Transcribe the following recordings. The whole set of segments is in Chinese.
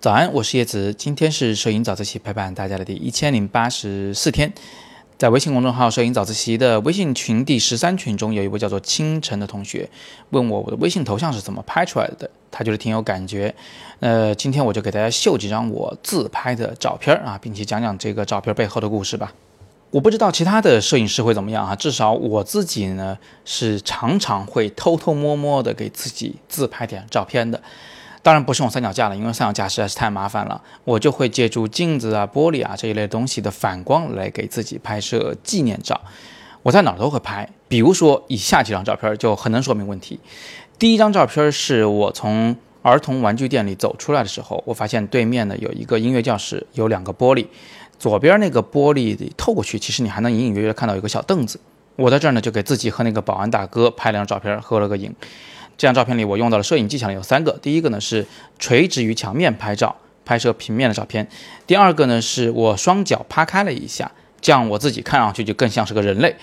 早安，我是叶子，今天是摄影早自习陪伴大家的第一千零八十四天。在微信公众号“摄影早自习”的微信群第十三群中，有一位叫做清晨的同学问我，我的微信头像是怎么拍出来的？他觉得挺有感觉。呃，今天我就给大家秀几张我自拍的照片啊，并且讲讲这个照片背后的故事吧。我不知道其他的摄影师会怎么样啊，至少我自己呢是常常会偷偷摸摸的给自己自拍点照片的。当然不是用三脚架了，因为三脚架实在是太麻烦了。我就会借助镜子啊、玻璃啊这一类东西的反光来给自己拍摄纪念照。我在哪儿都会拍，比如说以下几张照片就很能说明问题。第一张照片是我从儿童玩具店里走出来的时候，我发现对面呢有一个音乐教室，有两个玻璃，左边那个玻璃透过去，其实你还能隐隐约约看到有个小凳子。我在这儿呢就给自己和那个保安大哥拍了张照片，合了个影。这张照片里，我用到的摄影技巧有三个。第一个呢是垂直于墙面拍照，拍摄平面的照片。第二个呢是我双脚趴开了一下，这样我自己看上去就更像是个人类。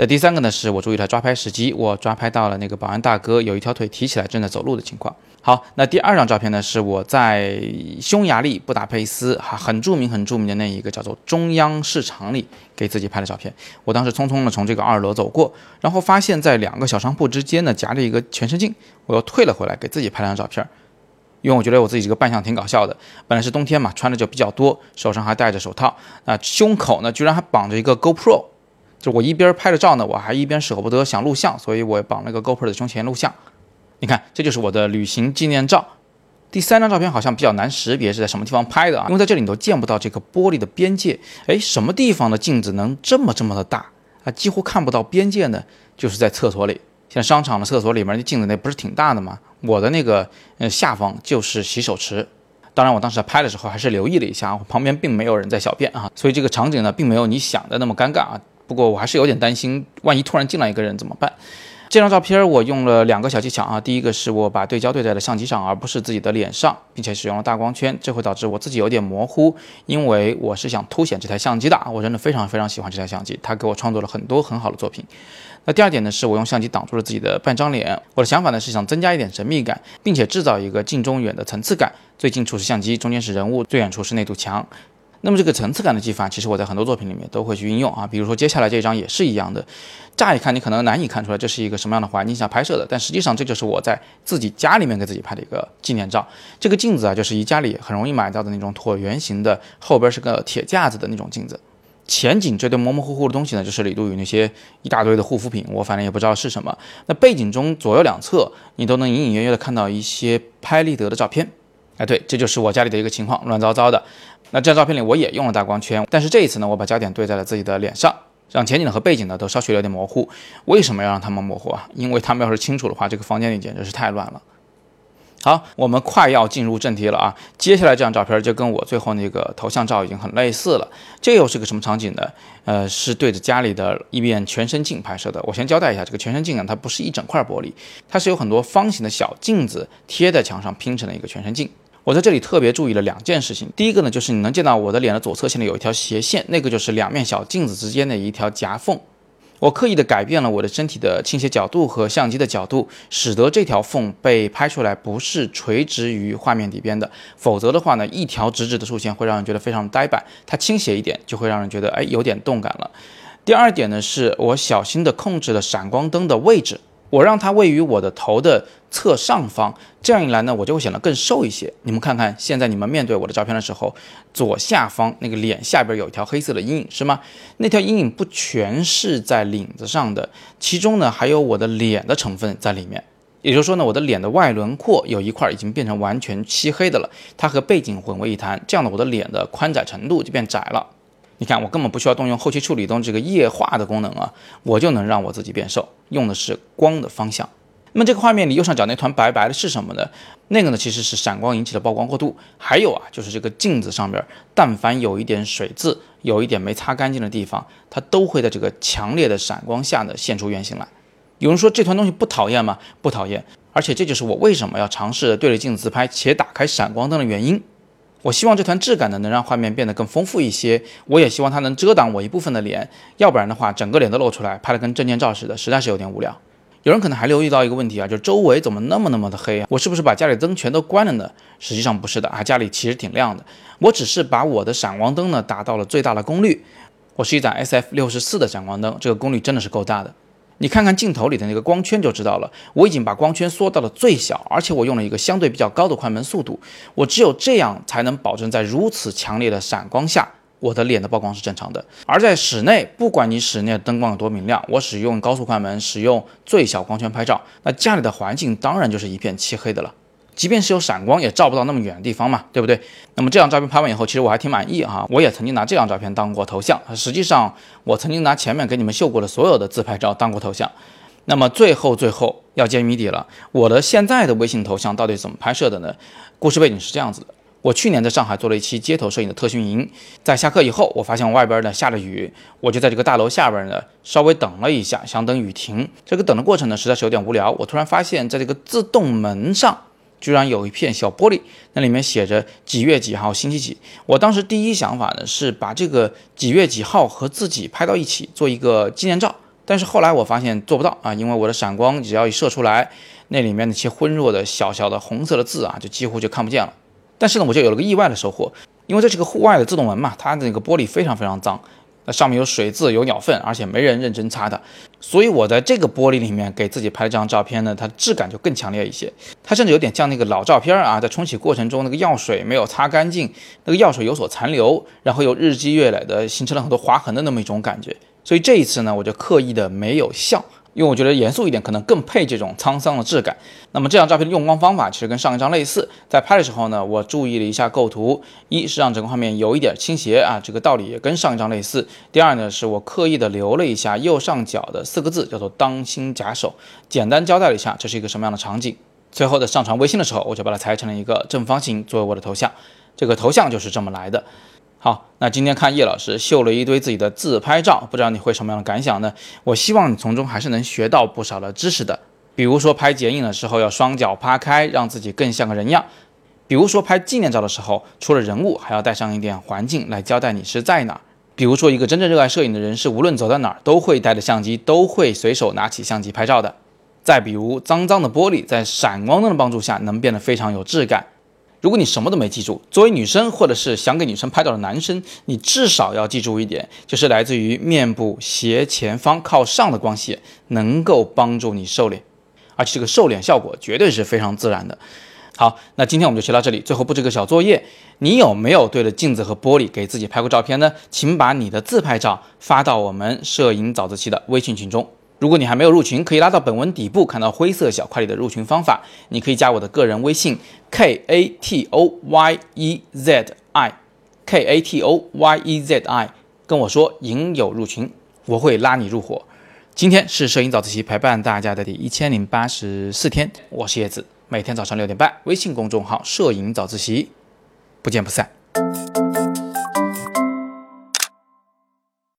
那第三个呢是我注意了抓拍时机，我抓拍到了那个保安大哥有一条腿提起来正在走路的情况。好，那第二张照片呢是我在匈牙利布达佩斯哈很著名很著名的那一个叫做中央市场里给自己拍的照片。我当时匆匆的从这个二楼走过，然后发现在两个小商铺之间呢夹着一个全身镜，我又退了回来给自己拍了张照片，因为我觉得我自己这个扮相挺搞笑的。本来是冬天嘛，穿的就比较多，手上还戴着手套，那胸口呢居然还绑着一个 GoPro，就我一边拍着照呢，我还一边舍不得想录像，所以我绑了个 GoPro 的胸前录像。你看，这就是我的旅行纪念照。第三张照片好像比较难识别是在什么地方拍的啊，因为在这里你都见不到这个玻璃的边界。哎，什么地方的镜子能这么这么的大啊？几乎看不到边界呢？就是在厕所里。像商场的厕所里面的镜子那不是挺大的吗？我的那个呃下方就是洗手池。当然，我当时拍的时候还是留意了一下，旁边并没有人在小便啊，所以这个场景呢并没有你想的那么尴尬啊。不过我还是有点担心，万一突然进来一个人怎么办？这张照片我用了两个小技巧啊，第一个是我把对焦对在了相机上，而不是自己的脸上，并且使用了大光圈，这会导致我自己有点模糊，因为我是想凸显这台相机的，我真的非常非常喜欢这台相机，它给我创作了很多很好的作品。那第二点呢，是我用相机挡住了自己的半张脸，我的想法呢是想增加一点神秘感，并且制造一个近中远的层次感，最近处是相机，中间是人物，最远处是那堵墙。那么这个层次感的技法，其实我在很多作品里面都会去运用啊，比如说接下来这一张也是一样的。乍一看你可能难以看出来这是一个什么样的环境下拍摄的，但实际上这就是我在自己家里面给自己拍的一个纪念照。这个镜子啊，就是宜家里很容易买到的那种椭圆形的，后边是个铁架子的那种镜子。前景这堆模模糊糊的东西呢，就是李杜宇那些一大堆的护肤品，我反正也不知道是什么。那背景中左右两侧你都能隐隐约约的看到一些拍立得的照片。哎，对，这就是我家里的一个情况，乱糟糟的。那这张照片里我也用了大光圈，但是这一次呢，我把焦点对在了自己的脸上，让前景和背景呢都稍许有点模糊。为什么要让他们模糊啊？因为他们要是清楚的话，这个房间里简直是太乱了。好，我们快要进入正题了啊！接下来这张照片就跟我最后那个头像照已经很类似了。这又是个什么场景呢？呃，是对着家里的一面全身镜拍摄的。我先交代一下，这个全身镜啊，它不是一整块玻璃，它是有很多方形的小镜子贴在墙上拼成了一个全身镜。我在这里特别注意了两件事情。第一个呢，就是你能见到我的脸的左侧现在有一条斜线，那个就是两面小镜子之间的一条夹缝。我刻意的改变了我的身体的倾斜角度和相机的角度，使得这条缝被拍出来不是垂直于画面底边的。否则的话呢，一条直直的竖线会让人觉得非常呆板。它倾斜一点，就会让人觉得哎有点动感了。第二点呢，是我小心的控制了闪光灯的位置。我让它位于我的头的侧上方，这样一来呢，我就会显得更瘦一些。你们看看，现在你们面对我的照片的时候，左下方那个脸下边有一条黑色的阴影，是吗？那条阴影不全是在领子上的，其中呢还有我的脸的成分在里面。也就是说呢，我的脸的外轮廓有一块已经变成完全漆黑的了，它和背景混为一谈，这样的我的脸的宽窄程度就变窄了。你看，我根本不需要动用后期处理中这个液化的功能啊，我就能让我自己变瘦，用的是光的方向。那么这个画面里右上角那团白白的是什么呢？那个呢其实是闪光引起的曝光过度。还有啊，就是这个镜子上边，但凡有一点水渍，有一点没擦干净的地方，它都会在这个强烈的闪光下呢现出原形来。有人说这团东西不讨厌吗？不讨厌，而且这就是我为什么要尝试对着镜子自拍且打开闪光灯的原因。我希望这团质感呢能让画面变得更丰富一些，我也希望它能遮挡我一部分的脸，要不然的话整个脸都露出来，拍的跟证件照似的，实在是有点无聊。有人可能还留意到一个问题啊，就周围怎么那么那么的黑啊？我是不是把家里灯全都关了呢？实际上不是的啊，家里其实挺亮的。我只是把我的闪光灯呢达到了最大的功率。我是一盏 SF 六十四的闪光灯，这个功率真的是够大的。你看看镜头里的那个光圈就知道了，我已经把光圈缩到了最小，而且我用了一个相对比较高的快门速度。我只有这样才能保证在如此强烈的闪光下，我的脸的曝光是正常的。而在室内，不管你室内的灯光有多明亮，我使用高速快门，使用最小光圈拍照，那家里的环境当然就是一片漆黑的了。即便是有闪光，也照不到那么远的地方嘛，对不对？那么这张照片拍完以后，其实我还挺满意哈。我也曾经拿这张照片当过头像，实际上我曾经拿前面给你们秀过的所有的自拍照当过头像。那么最后最后要揭谜底了，我的现在的微信头像到底怎么拍摄的呢？故事背景是这样子的：我去年在上海做了一期街头摄影的特训营，在下课以后，我发现外边呢下着雨，我就在这个大楼下边呢稍微等了一下，想等雨停。这个等的过程呢实在是有点无聊，我突然发现，在这个自动门上。居然有一片小玻璃，那里面写着几月几号星期几。我当时第一想法呢是把这个几月几号和自己拍到一起做一个纪念照，但是后来我发现做不到啊，因为我的闪光只要一射出来，那里面那些昏弱的小小的红色的字啊，就几乎就看不见了。但是呢，我就有了个意外的收获，因为这是个户外的自动门嘛，它那个玻璃非常非常脏。那上面有水渍，有鸟粪，而且没人认真擦的，所以我在这个玻璃里面给自己拍了这张照片呢，它质感就更强烈一些。它甚至有点像那个老照片啊，在冲洗过程中那个药水没有擦干净，那个药水有所残留，然后又日积月累的形成了很多划痕的那么一种感觉。所以这一次呢，我就刻意的没有笑。因为我觉得严肃一点可能更配这种沧桑的质感。那么这张照片的用光方法其实跟上一张类似，在拍的时候呢，我注意了一下构图，一是让整个画面有一点倾斜啊，这个道理也跟上一张类似。第二呢，是我刻意的留了一下右上角的四个字，叫做“当心假手”，简单交代了一下这是一个什么样的场景。最后的上传微信的时候，我就把它裁成了一个正方形作为我的头像，这个头像就是这么来的。好，那今天看叶老师秀了一堆自己的自拍照，不知道你会什么样的感想呢？我希望你从中还是能学到不少的知识的。比如说拍剪影的时候要双脚趴开，让自己更像个人样；比如说拍纪念照的时候，除了人物，还要带上一点环境来交代你是在哪；比如说一个真正热爱摄影的人，是无论走到哪儿都会带着相机，都会随手拿起相机拍照的。再比如脏脏的玻璃，在闪光灯的帮助下，能变得非常有质感。如果你什么都没记住，作为女生或者是想给女生拍照的男生，你至少要记住一点，就是来自于面部斜前方靠上的光线能够帮助你瘦脸，而且这个瘦脸效果绝对是非常自然的。好，那今天我们就学到这里。最后布置个小作业，你有没有对着镜子和玻璃给自己拍过照片呢？请把你的自拍照发到我们摄影早自习的微信群中。如果你还没有入群，可以拉到本文底部看到灰色小块里的入群方法。你可以加我的个人微信 k a t o y e z i k a t o y e z i，跟我说影友入群，我会拉你入伙。今天是摄影早自习陪伴大家的第一千零八十四天，我是叶子，每天早上六点半，微信公众号摄影早自习，不见不散。